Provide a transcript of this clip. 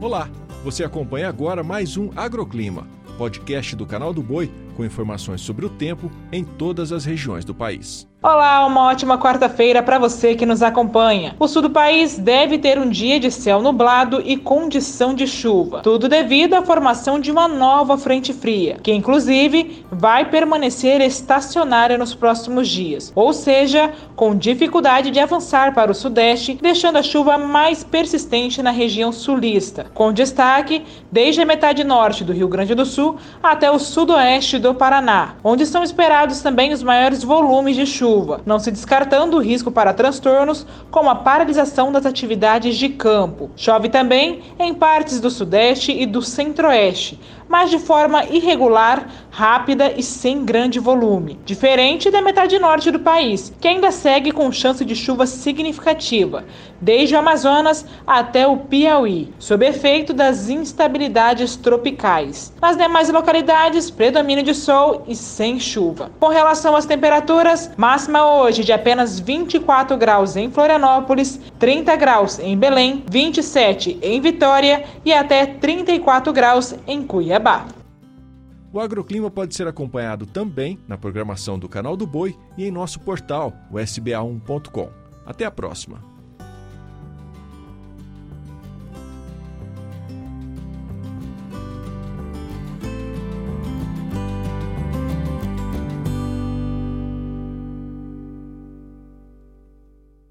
Olá, você acompanha agora mais um Agroclima, podcast do canal do Boi com informações sobre o tempo em todas as regiões do país. Olá, uma ótima quarta-feira para você que nos acompanha. O sul do país deve ter um dia de céu nublado e condição de chuva, tudo devido à formação de uma nova frente fria, que inclusive vai permanecer estacionária nos próximos dias, ou seja, com dificuldade de avançar para o sudeste, deixando a chuva mais persistente na região sulista, com destaque desde a metade norte do Rio Grande do Sul até o sudoeste do Paraná, onde são esperados também os maiores volumes de chuva não se descartando o risco para transtornos como a paralisação das atividades de campo. Chove também em partes do sudeste e do centro-oeste, mas de forma irregular, rápida e sem grande volume, diferente da metade norte do país, que ainda segue com chance de chuva significativa, desde o Amazonas até o Piauí, sob efeito das instabilidades tropicais. Nas demais localidades, predomínio de sol e sem chuva. Com relação às temperaturas, máxima hoje de apenas 24 graus em Florianópolis, 30 graus em Belém, 27 em Vitória e até 34 graus em Cuiabá. O agroclima pode ser acompanhado também na programação do Canal do Boi e em nosso portal, o sba1.com. Até a próxima!